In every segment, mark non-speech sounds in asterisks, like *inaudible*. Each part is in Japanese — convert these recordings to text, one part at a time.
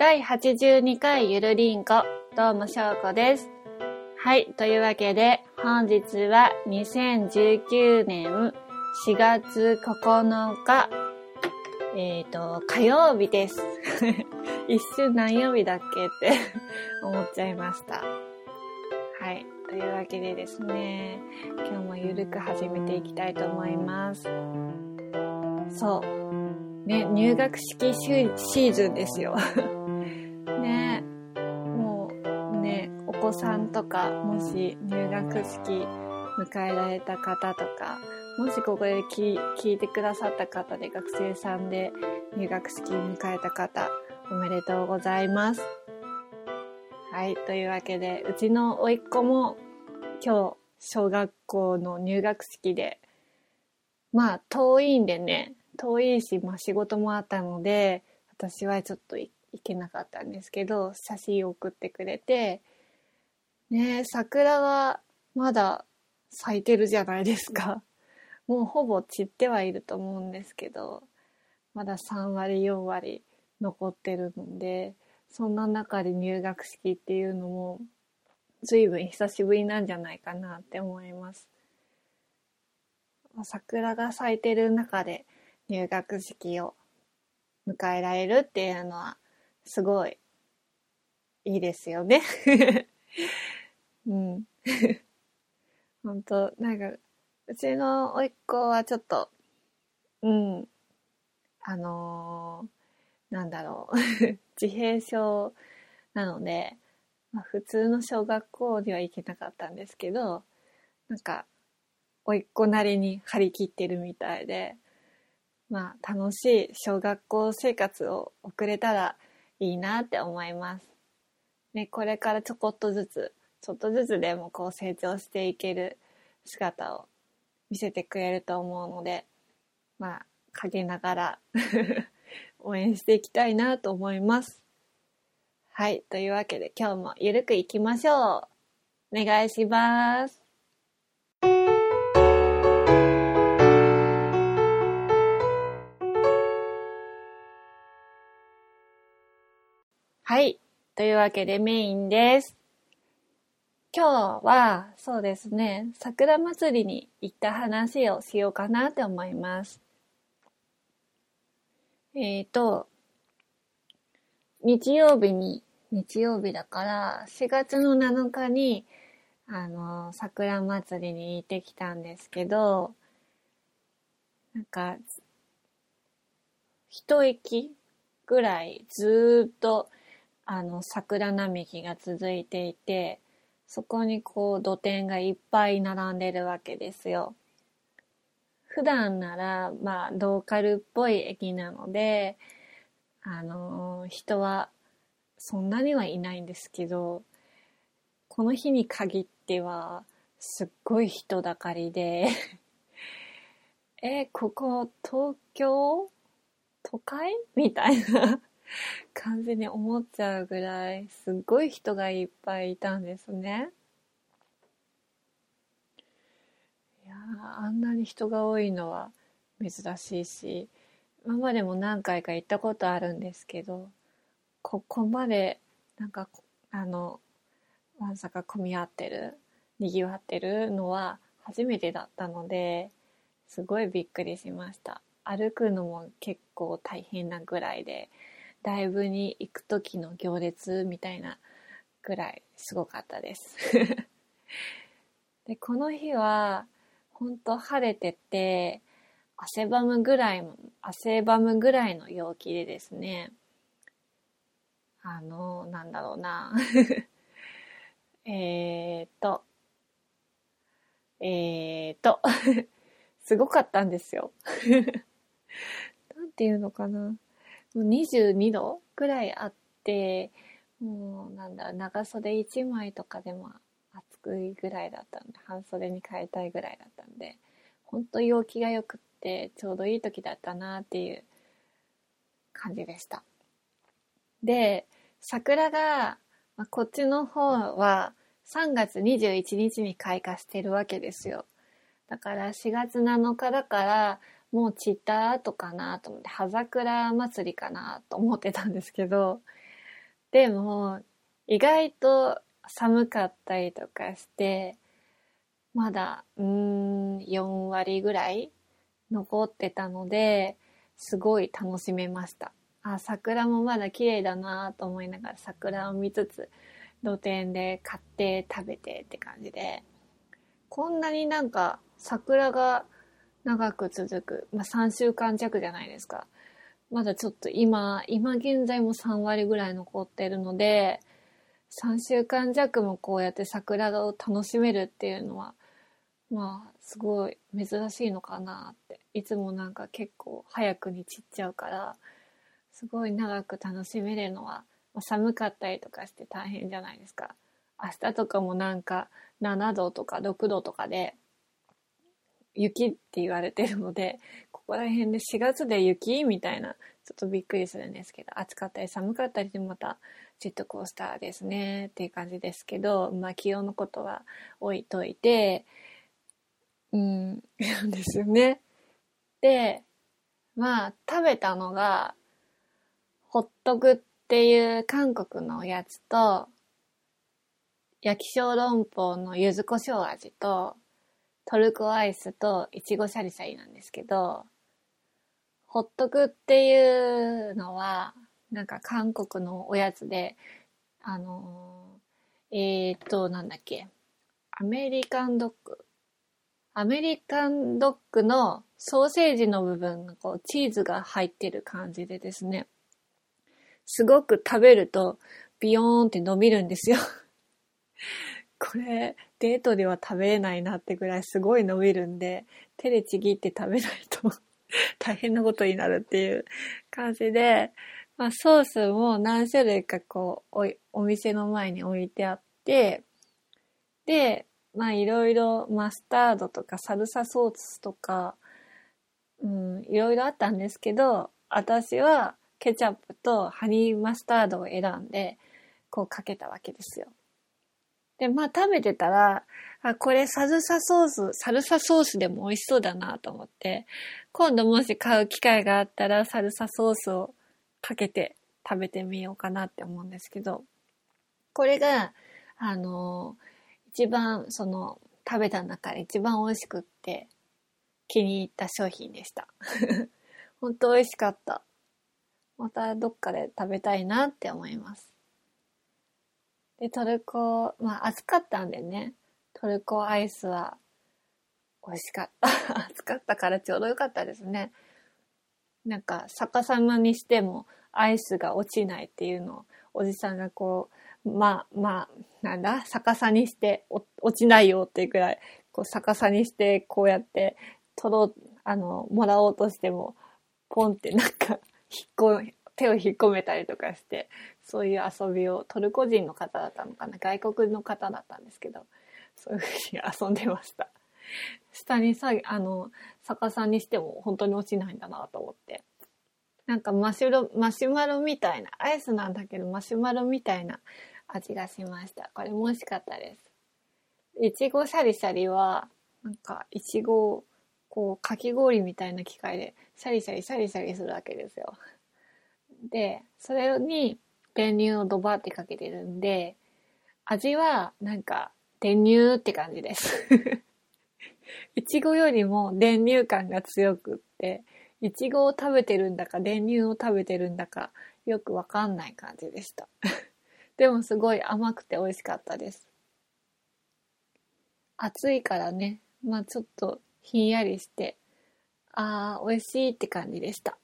第82回ゆるりんこ、どうもしょうこです。はい、というわけで、本日は2019年4月9日、えっ、と、火曜日です。*laughs* 一瞬何曜日だっけって *laughs* 思っちゃいました。はい。というわけでですね、今日もゆるく始めていきたいと思います。そう。ね、入学式シーズンですよ。ね、もうね、お子さんとか、もし入学式迎えられた方とか、もしここで聞いてくださった方で学生さんで入学式迎えた方、おめでとうございます。はい。というわけで、うちの甥っ子も今日、小学校の入学式で、まあ、遠いんでね、遠いし、まあ仕事もあったので、私はちょっとい行けなかったんですけど、写真を送ってくれて、ね桜がまだ咲いてるじゃないですか。もうほぼ散ってはいると思うんですけど、まだ3割、4割残ってるので、そんな中で入学式っていうのも随分久しぶりなんじゃないかなって思います。桜が咲いてる中で入学式を迎えられるっていうのはすごいいいですよね。うん。*laughs* 本当なんか、うちの甥っ子はちょっと、うん、あのーなんだろう。*laughs* 自閉症なので、まあ、普通の小学校には行けなかったんですけど、なんか、甥っ子なりに張り切ってるみたいで、まあ、楽しい小学校生活を送れたらいいなって思います。ね、これからちょこっとずつ、ちょっとずつでもこう成長していける姿を見せてくれると思うので、まあ、陰ながら *laughs* 応援していきたいなと思います。はい。というわけで今日もゆるくいきましょう。お願いします。はい。というわけでメインです。今日は、そうですね、桜祭りに行った話をしようかなって思います。えっ、と、日曜日に、日曜日だから、4月の7日に、あの、桜祭りに行ってきたんですけど、なんか、一駅ぐらいずーっと、あの、桜並木が続いていて、そこにこう土手がいっぱい並んでるわけですよ。普段なら、まあ、ローカルっぽい駅なので、あの人はそんなにはいないんですけど、この日に限っては、すっごい人だかりで、*laughs* え、ここ東京都会？みたいな *laughs* 感じに思っちゃうぐらい、すっごい人がいっぱいいたんですね。いやあんなに人が多いのは珍しいし、今までも何回か行ったことあるんですけど、ここまで、なんか、あの、まさか混み合ってる、賑わってるのは初めてだったので、すごいびっくりしました。歩くのも結構大変なぐらいで、ライブに行く時の行列みたいなぐらいすごかったです。*laughs* で、この日は、本当晴れてて、汗ばむぐらい、汗ばむぐらいの陽気でですね、あの、なんだろうな。*laughs* えっと、えーっと、*laughs* すごかったんですよ。なんていうのかな。22度ぐらいあって、もうなんだ、長袖1枚とかでも暑くいぐらいだったんで、半袖に変えたいぐらいだったんで、本当陽気が良くって、ちょうどいい時だったなっていう感じでした。で、桜が、まあ、こっちの方は3月21日に開花してるわけですよ。だから4月7日だから、もう散った後かなと思って、葉桜祭りかなと思ってたんですけど、*laughs* でも、意外と寒かったりとかして、まだ、うーん、4割ぐらい残ってたので、すごい楽しめました。あ、桜もまだ綺麗だなと思いながら桜を見つつ、露店で買って食べてって感じで、こんなになんか桜が長く続く、まあ3週間弱じゃないですか。まだちょっと今、今現在も3割ぐらい残ってるので、3週間弱もこうやって桜を楽しめるっていうのは、まあ、すごい珍しいのかなって。いつもなんか結構早くに散っちゃうから、すごい長く楽しめるのは、まあ、寒かったりとかして大変じゃないですか。明日とかもなんか7度とか6度とかで、雪って言われてるので、*laughs* ここら辺で4月で雪みたいな、ちょっとびっくりするんですけど、暑かったり寒かったりでまたジェットコースターですねっていう感じですけど、まあ気温のことは置いといて、うん、なんですよね。で、まあ食べたのが、ホットグっていう韓国のやつと、焼き小籠包の柚子胡椒味と、トルコアイスといちごシャリシャリなんですけど、ホットクっていうのは、なんか韓国のおやつで、あのー、えー、っと、なんだっけ、アメリカンドッグ。アメリカンドッグのソーセージの部分がこうチーズが入ってる感じでですね、すごく食べるとビヨーンって伸びるんですよ *laughs* これ、デートでは食べれないなってぐらいすごい伸びるんで、手でちぎって食べないと *laughs* 大変なことになるっていう感じで、まあ、ソースも何種類かこうお、お店の前に置いてあって、で、まあいろいろマスタードとかサルサソースとか、うん、いろいろあったんですけど、私はケチャップとハニーマスタードを選んで、こうかけたわけですよ。で、まあ食べてたら、あ、これサルサソース、サルサソースでも美味しそうだなと思って、今度もし買う機会があったらサルサソースをかけて食べてみようかなって思うんですけど、これが、あの、一番その食べた中で一番美味しくって気に入った商品でした。*laughs* 本当美味しかった。またどっかで食べたいなって思います。で、トルコ、まあ暑かったんでね、トルコアイスは美味しかった。*laughs* 暑かったからちょうどよかったですね。なんか逆さまにしてもアイスが落ちないっていうのをおじさんがこう、まあまあ、なんだ、逆さにして落ちないよっていうくらい、こう逆さにしてこうやって取ろう、あの、もらおうとしても、ポンってなんか、引っ込手を引っ込めたりとかして、そういう遊びを、トルコ人の方だったのかな、外国の方だったんですけど、そういうふうに遊んでました。*laughs* 下にさ、あの、逆さにしても本当に落ちないんだなと思って。なんかマシュロ、マシュマロみたいな、アイスなんだけどマシュマロみたいな味がしました。これも美味しかったです。いちごシャリシャリは、なんか、いちごを、こう、かき氷みたいな機械で、シャリシャリシャリシャリするわけですよ。で、それに練乳をドバってかけてるんで、味はなんか練乳って感じです。*laughs* いちごよりも練乳感が強くって、いちごを食べてるんだか練乳を食べてるんだかよくわかんない感じでした。*laughs* でもすごい甘くて美味しかったです。暑いからね、まあちょっとひんやりして、あー美味しいって感じでした。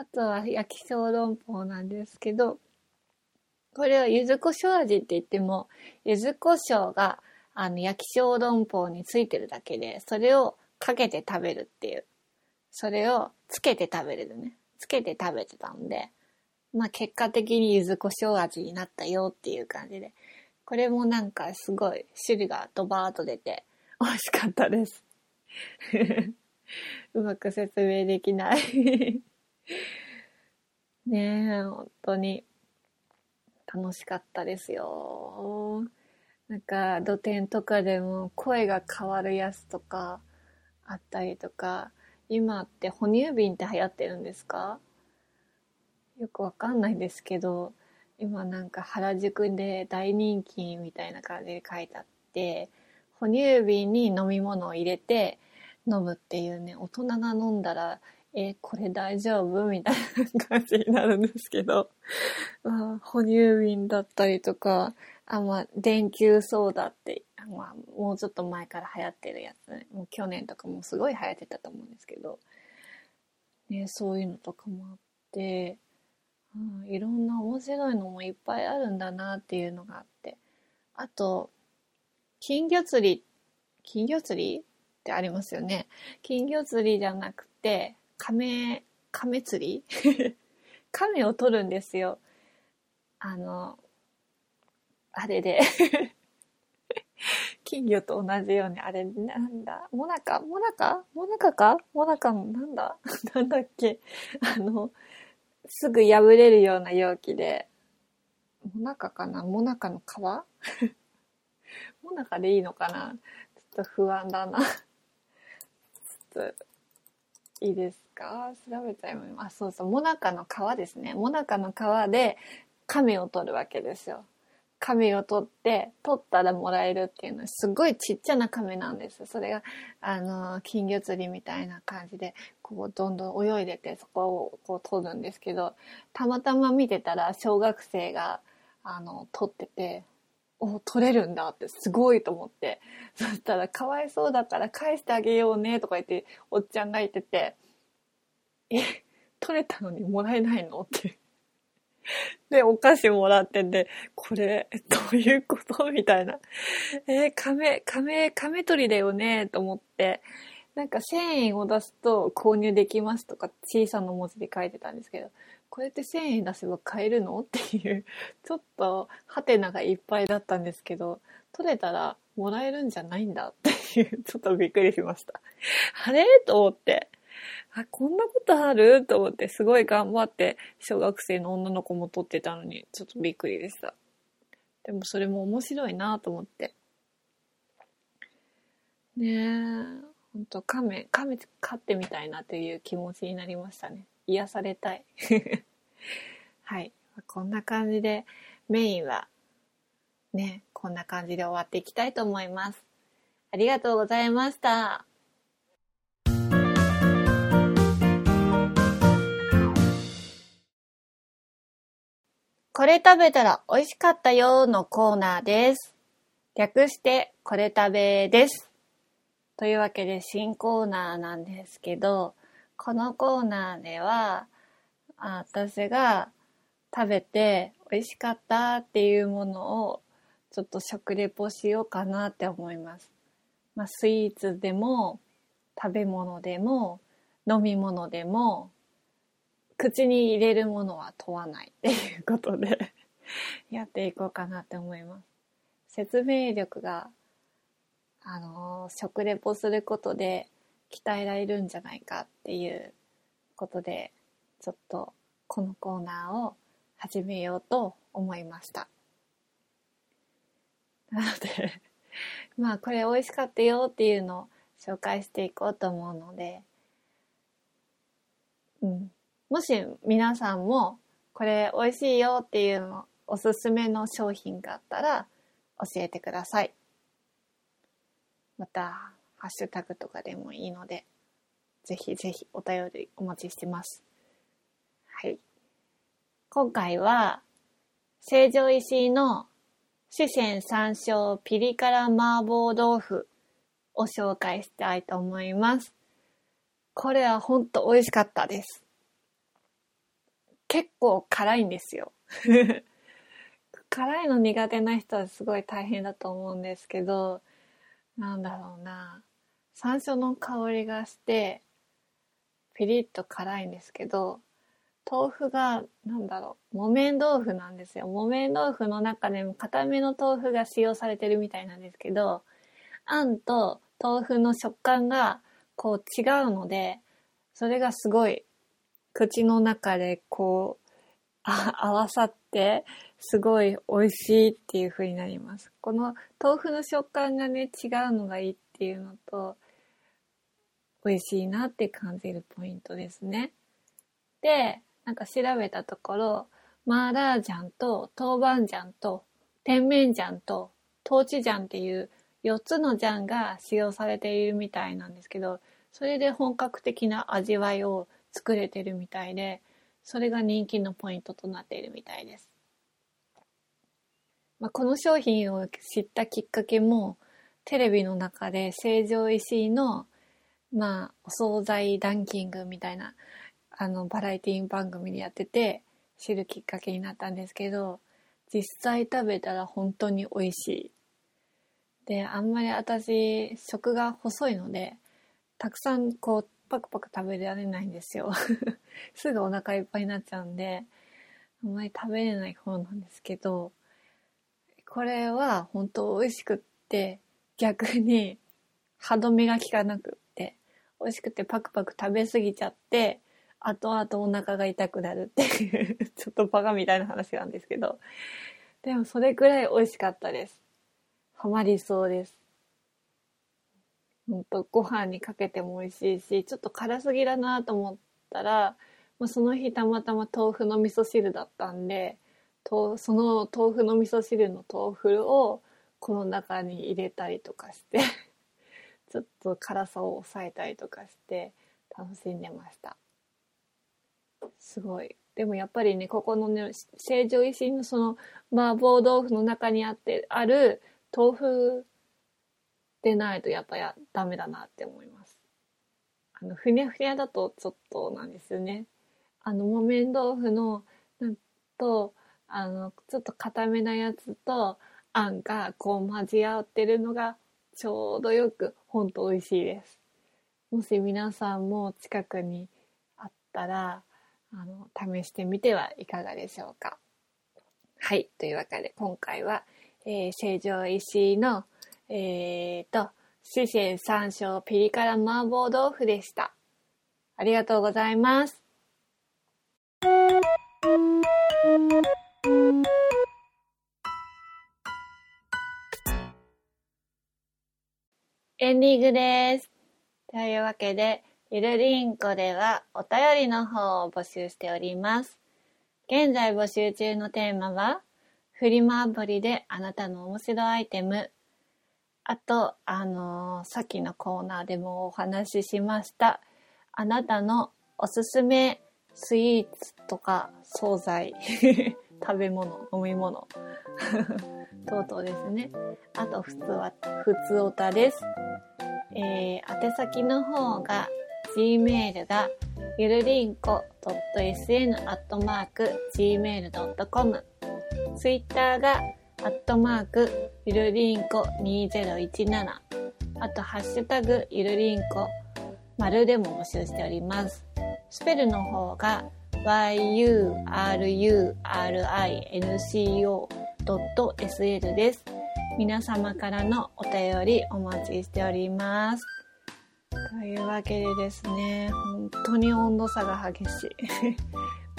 あとは焼き小籠包なんですけど、これは柚子胡椒味って言っても、柚子胡椒があの焼き小籠包についてるだけで、それをかけて食べるっていう。それをつけて食べれるね。つけて食べてたんで、まあ結果的に柚子胡椒味になったよっていう感じで、これもなんかすごい種類がドバーッと出て美味しかったです。*laughs* うまく説明できない *laughs* ねえ、本当に楽しかったですよ。なんか、土天とかでも声が変わるやつとかあったりとか、今って哺乳瓶って流行ってるんですか？よくわかんないですけど、今なんか原宿で大人気みたいな感じで書いてあって、哺乳瓶に飲み物を入れて飲むっていうね、大人が飲んだら、え、これ大丈夫？みたいな感じになるんですけど、*laughs* まあ、哺乳瓶だったりとか、あ、まあ、電球ソーダって、まあ、もうちょっと前から流行ってるやつ、ね、もう去年とかもすごい流行ってたと思うんですけど、ね、そういうのとかもあって、うん、いろんな面白いのもいっぱいあるんだなっていうのがあって。あと、金魚釣り、金魚釣りってありますよね。金魚釣りじゃなくて、亀、亀釣り？*laughs* 亀を取るんですよ。あの、あれで。*laughs* 金魚と同じように、あれ、なんだ、モナカ？モナカ？モナカか？モナカの、なんだ？*laughs* なんだっけ？あの、すぐ破れるような容器で、モナカかな？モナカの皮？モナカでいいのかな？ちょっと不安だな。ちょっと、いいです。か？調べちゃいます。あ、そうそう、モナカの皮ですね。モナカの皮で亀を取るわけですよ。亀を取って、取ったらもらえるっていうのは、すごいちっちゃな亀なんです。それが、あの、金魚釣りみたいな感じで、こう、どんどん泳いでて、そこをこう取るんですけど、たまたま見てたら、小学生が、あの、取ってて、お、取れるんだってすごいと思って。そしたら、かわいそうだから返してあげようね、とか言って、おっちゃんが言ってて、え、取れたのにもらえないの？って。*laughs* で、お菓子もらってて、これ、どういうこと？みたいな。*laughs* えー、亀、亀、亀取りだよね？と思って、なんか1000円を出すと購入できますとか小さな文字で書いてたんですけど、これって1000円出せば買えるの？っていう、*laughs* ちょっとハテナがいっぱいだったんですけど、取れたらもらえるんじゃないんだ？っていう、ちょっとびっくりしました。あれ？と思って。あ、こんなことある？と思って、すごい頑張って、小学生の女の子も撮ってたのに、ちょっとびっくりでした。でもそれも面白いなと思って。ねえ、ほんと、亀、亀飼ってみたいなという気持ちになりましたね。癒されたい。*laughs* はい。こんな感じで、メインは、ね、こんな感じで終わっていきたいと思います。ありがとうございました。これ食べたら美味しかったよのコーナーです。略してこれ食べです。というわけで新コーナーなんですけど、このコーナーでは、あ私が食べて美味しかったっていうものをちょっと食レポしようかなって思います。まあ、スイーツでも食べ物でも飲み物でも口に入れるものは問わないっていうことで *laughs* やっていこうかなって思います。説明力が、あのー、食レポすることで鍛えられるんじゃないかっていうことで、ちょっとこのコーナーを始めようと思いました。*laughs* なので *laughs* まあこれ美味しかったよっていうのを紹介していこうと思うので、うん。もし皆さんもこれ美味しいよっていうのおすすめの商品があったら教えてください。また、ハッシュタグとかでもいいので、ぜひぜひお便りお待ちしてます。はい。今回は、成城石井の四川山椒ピリ辛麻婆豆腐を紹介したいと思います。これはほんと美味しかったです。結構辛いんですよ。*laughs* 辛いの苦手な人はすごい大変だと思うんですけど、なんだろうな。山椒の香りがして、ピリッと辛いんですけど、豆腐が、なんだろう、木綿豆腐なんですよ。木綿豆腐の中でも固めの豆腐が使用されてるみたいなんですけど、あんと豆腐の食感がこう違うので、それがすごい口の中でこう、あ合わさって、すごい美味しいっていう風になります。この豆腐の食感がね、違うのがいいっていうのと、美味しいなって感じるポイントですね。で、なんか調べたところ、マーラージャンと豆板醤と甜麺醤とトーチ醤っていう4つの醤が使用されているみたいなんですけど、それで本格的な味わいを作れてるみたいで、それが人気のポイントとなっているみたいです。まあ、この商品を知ったきっかけも、テレビの中で成城石井の、まあ、お惣菜ランキングみたいな、あの、バラエティ番組でやってて、知るきっかけになったんですけど、実際食べたら本当に美味しい。で、あんまり私、食が細いので、たくさんこう、パクパク食べられないんですよ。*laughs* すぐお腹いっぱいになっちゃうんで、あんまり食べれない方なんですけど、これは本当美味しくって、逆に歯止めが効かなくって、美味しくてパクパク食べ過ぎちゃって、後々お腹が痛くなるっていう *laughs* ちょっとバカみたいな話なんですけど、でもそれくらい美味しかったです。ハマりそうです。ほんとご飯にかけても美味しいし、ちょっと辛すぎだなと思ったら、まあ、その日たまたま豆腐の味噌汁だったんで、とその豆腐の味噌汁の豆腐をこの中に入れたりとかして *laughs* ちょっと辛さを抑えたりとかして楽しんでました。すごい。でもやっぱりね、ここのね、成城石井のその麻婆豆腐の中にあって、ある豆腐でないとやっぱやダメだなって思います。あの、ふにゃふにゃだとちょっとなんですよね。あの、木綿豆腐の、なんと、あの、ちょっと固めなやつと、あんがこう混じ合ってるのがちょうどよく、ほんと美味しいです。もし皆さんも近くにあったら、あの、試してみてはいかがでしょうか。はい。というわけで、今回は、えー、成城石井の、えーと、四川山椒ピリ辛麻婆豆腐でした。ありがとうございます。エンディングです。というわけで、ゆるりんこではお便りの方を募集しております。現在募集中のテーマは、フリマアプリであなたの面白アイテム。あと、あのー、さっきのコーナーでもお話ししました。あなたのおすすめスイーツとか惣菜、*laughs* 食べ物、飲み物、*laughs* 等々ですね。あと、普通は、普通おたです。えー、宛先の方が Gmail がゆるりんこ .sn.gmail.com Twitter がアットマークゆるりんこ2017あとハッシュタグゆるりんこ丸でも募集しております。スペルの方が yurinco.sl です。皆様からのお便りお待ちしております。というわけでですね、本当に温度差が激しい。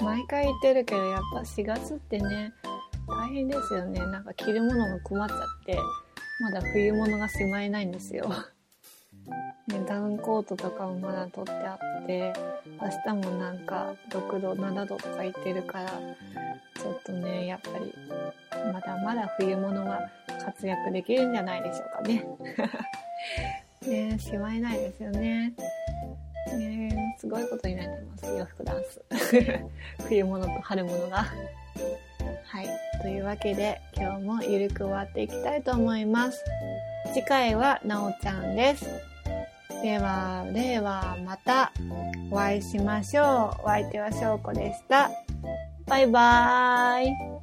*laughs* 毎回言ってるけど、やっぱ4月ってね、大変ですよね。なんか着るものが困っちゃって、まだ冬物がしまえないんですよ。ね、ダウンコートとかもまだ取ってあって、明日もなんか6度、7度とか言ってるから、ちょっとね、やっぱり、まだまだ冬物は活躍できるんじゃないでしょうかね。*laughs* ねしまえないですよね。ねすごいことになってます、洋服ダンス。*laughs* 冬物と春物が。はい。というわけで、今日もゆるく終わっていきたいと思います。次回はなおちゃんです。では、ではまたお会いしましょう。お相手は翔子でした。バイバーイ。